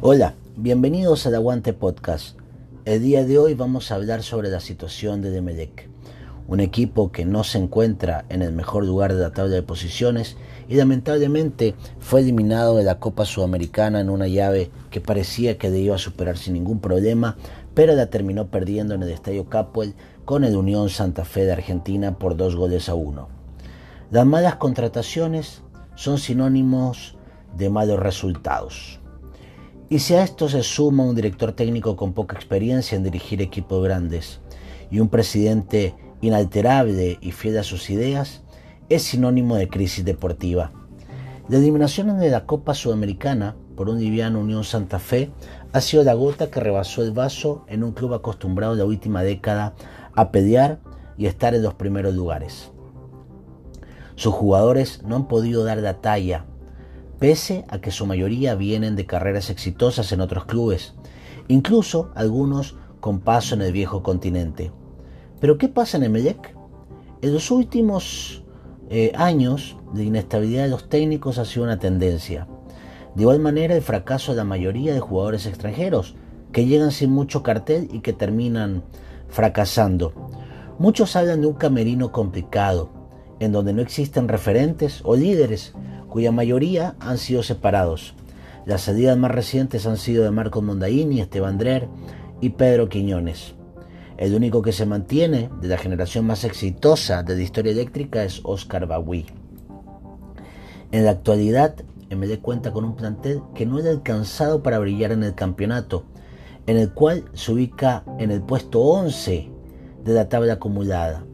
Hola, bienvenidos al Aguante Podcast. El día de hoy vamos a hablar sobre la situación de Demelec, un equipo que no se encuentra en el mejor lugar de la tabla de posiciones y lamentablemente fue eliminado de la Copa Sudamericana en una llave que parecía que le iba a superar sin ningún problema, pero la terminó perdiendo en el Estadio Capuel con el Unión Santa Fe de Argentina por dos goles a uno. Las malas contrataciones son sinónimos de malos resultados. Y si a esto se suma un director técnico con poca experiencia en dirigir equipos grandes y un presidente inalterable y fiel a sus ideas, es sinónimo de crisis deportiva. La eliminación de la Copa Sudamericana por un liviano Unión Santa Fe ha sido la gota que rebasó el vaso en un club acostumbrado la última década a pelear y estar en los primeros lugares. Sus jugadores no han podido dar la talla pese a que su mayoría vienen de carreras exitosas en otros clubes, incluso algunos con paso en el viejo continente. Pero ¿qué pasa en Emelec? En los últimos eh, años, la inestabilidad de los técnicos ha sido una tendencia. De igual manera, el fracaso de la mayoría de jugadores extranjeros, que llegan sin mucho cartel y que terminan fracasando. Muchos hablan de un camerino complicado, en donde no existen referentes o líderes cuya mayoría han sido separados. Las salidas más recientes han sido de Marco Mondaini, Esteban Drer y Pedro Quiñones. El único que se mantiene de la generación más exitosa de la historia eléctrica es Oscar Bagui. En la actualidad, MD cuenta con un plantel que no es alcanzado para brillar en el campeonato, en el cual se ubica en el puesto 11 de la tabla acumulada.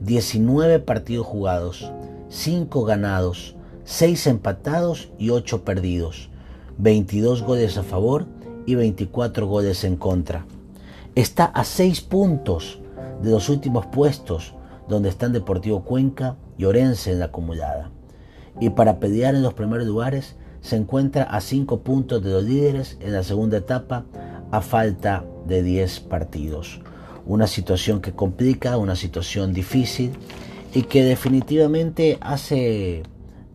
19 partidos jugados, 5 ganados, 6 empatados y 8 perdidos, 22 goles a favor y 24 goles en contra. Está a 6 puntos de los últimos puestos donde están Deportivo Cuenca y Orense en la acumulada. Y para pelear en los primeros lugares se encuentra a 5 puntos de los líderes en la segunda etapa a falta de 10 partidos. Una situación que complica, una situación difícil y que definitivamente hace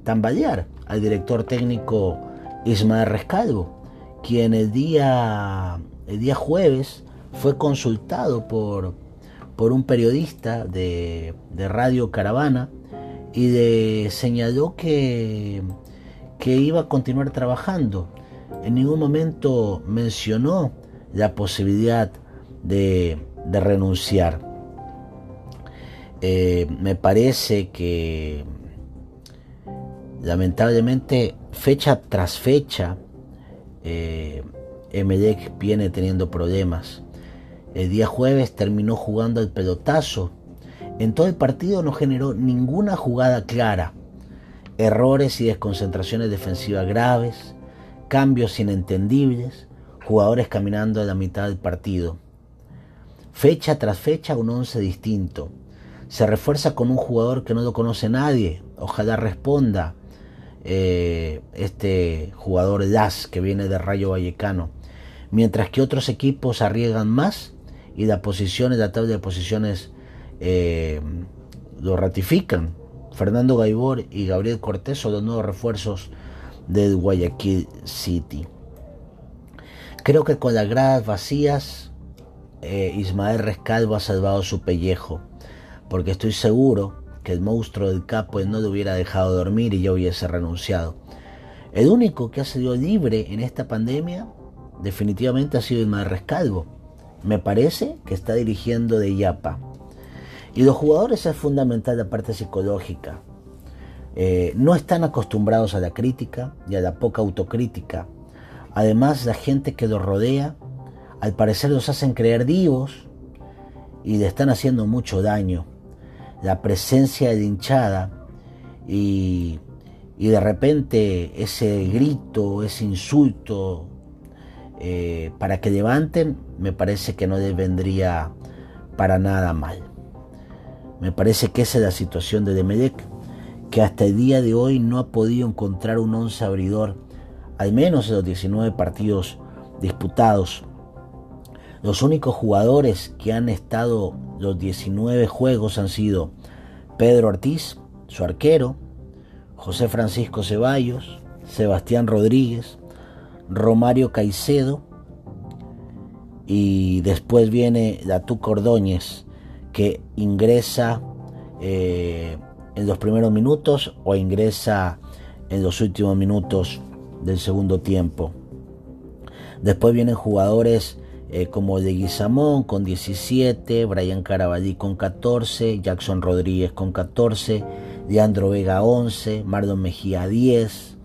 tambalear al director técnico Ismael Rescalvo, quien el día, el día jueves fue consultado por, por un periodista de, Radio Caravana y de, señaló que, que iba a continuar trabajando. En ningún momento mencionó la posibilidad de, renunciar. Eh, me parece que Lamentablemente, fecha tras fecha, eh, viene teniendo problemas. El día jueves terminó jugando el pelotazo. En todo el partido no generó ninguna jugada clara. Errores y desconcentraciones defensivas graves, cambios inentendibles, jugadores caminando a la mitad del partido. Fecha tras fecha un once distinto. Se refuerza con un jugador que no lo conoce nadie. Ojalá responda eh, este jugador Das que viene de Rayo Vallecano, mientras que otros equipos arriesgan más y las posiciones, la tabla de posiciones eh, lo ratifican. Fernando Gaibor y Gabriel Cortés son los nuevos refuerzos del Guayaquil City. Creo que con las gradas vacías eh, Ismael Rescalvo ha salvado su pellejo, porque estoy seguro que el monstruo del capo no le hubiera dejado dormir y yo hubiese renunciado. El único que ha sido libre en esta pandemia definitivamente ha sido el Rescalvo. Me parece que está dirigiendo de Yapa. Y los jugadores es fundamental la parte psicológica. Eh, no están acostumbrados a la crítica y a la poca autocrítica. Además, la gente que los rodea, al parecer los hacen creer divos y le están haciendo mucho daño la presencia de hinchada y, de repente ese grito, ese insulto eh, para que levanten, me parece que no les vendría para nada mal. Me parece que esa es la situación de Demelec, que hasta el día de hoy no ha podido encontrar un once abridor, al menos en los 19 partidos disputados. Los únicos jugadores que han estado los 19 juegos han sido Pedro Ortiz, su arquero, José Francisco Ceballos, Sebastián Rodríguez, Romario Caicedo y después viene Datu Cordóñez que ingresa eh, en los primeros minutos o ingresa en los últimos minutos del segundo tiempo. Después vienen jugadores eh, como de Guizamón con 17, Brian Carabalí con 14, Jackson Rodríguez con 14, Leandro Vega 11, Mardon Mejía 10,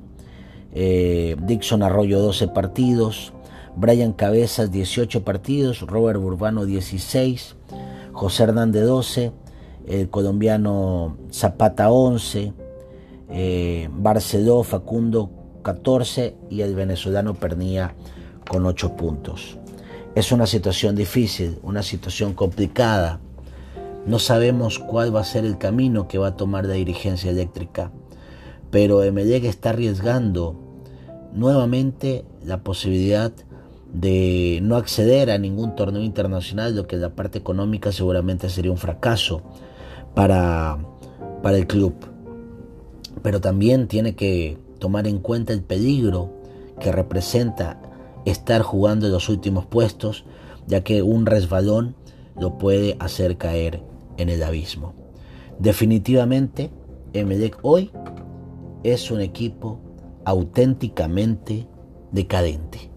eh, Dixon Arroyo 12 partidos, Brian Cabezas 18 partidos, Robert Burbano 16, José Hernández 12, el colombiano Zapata 11, eh, Facundo 14 y el venezolano Pernía con 8 puntos. Es una situación difícil, una situación complicada. No sabemos cuál va a ser el camino que va a tomar la dirigencia eléctrica, pero Emelec está arriesgando nuevamente la posibilidad de no acceder a ningún torneo internacional, lo que en la parte económica seguramente sería un fracaso para, para el club. Pero también tiene que tomar en cuenta el peligro que representa estar jugando en los últimos puestos, ya que un resbalón lo puede hacer caer en el abismo. Definitivamente, Emelec hoy es un equipo auténticamente decadente.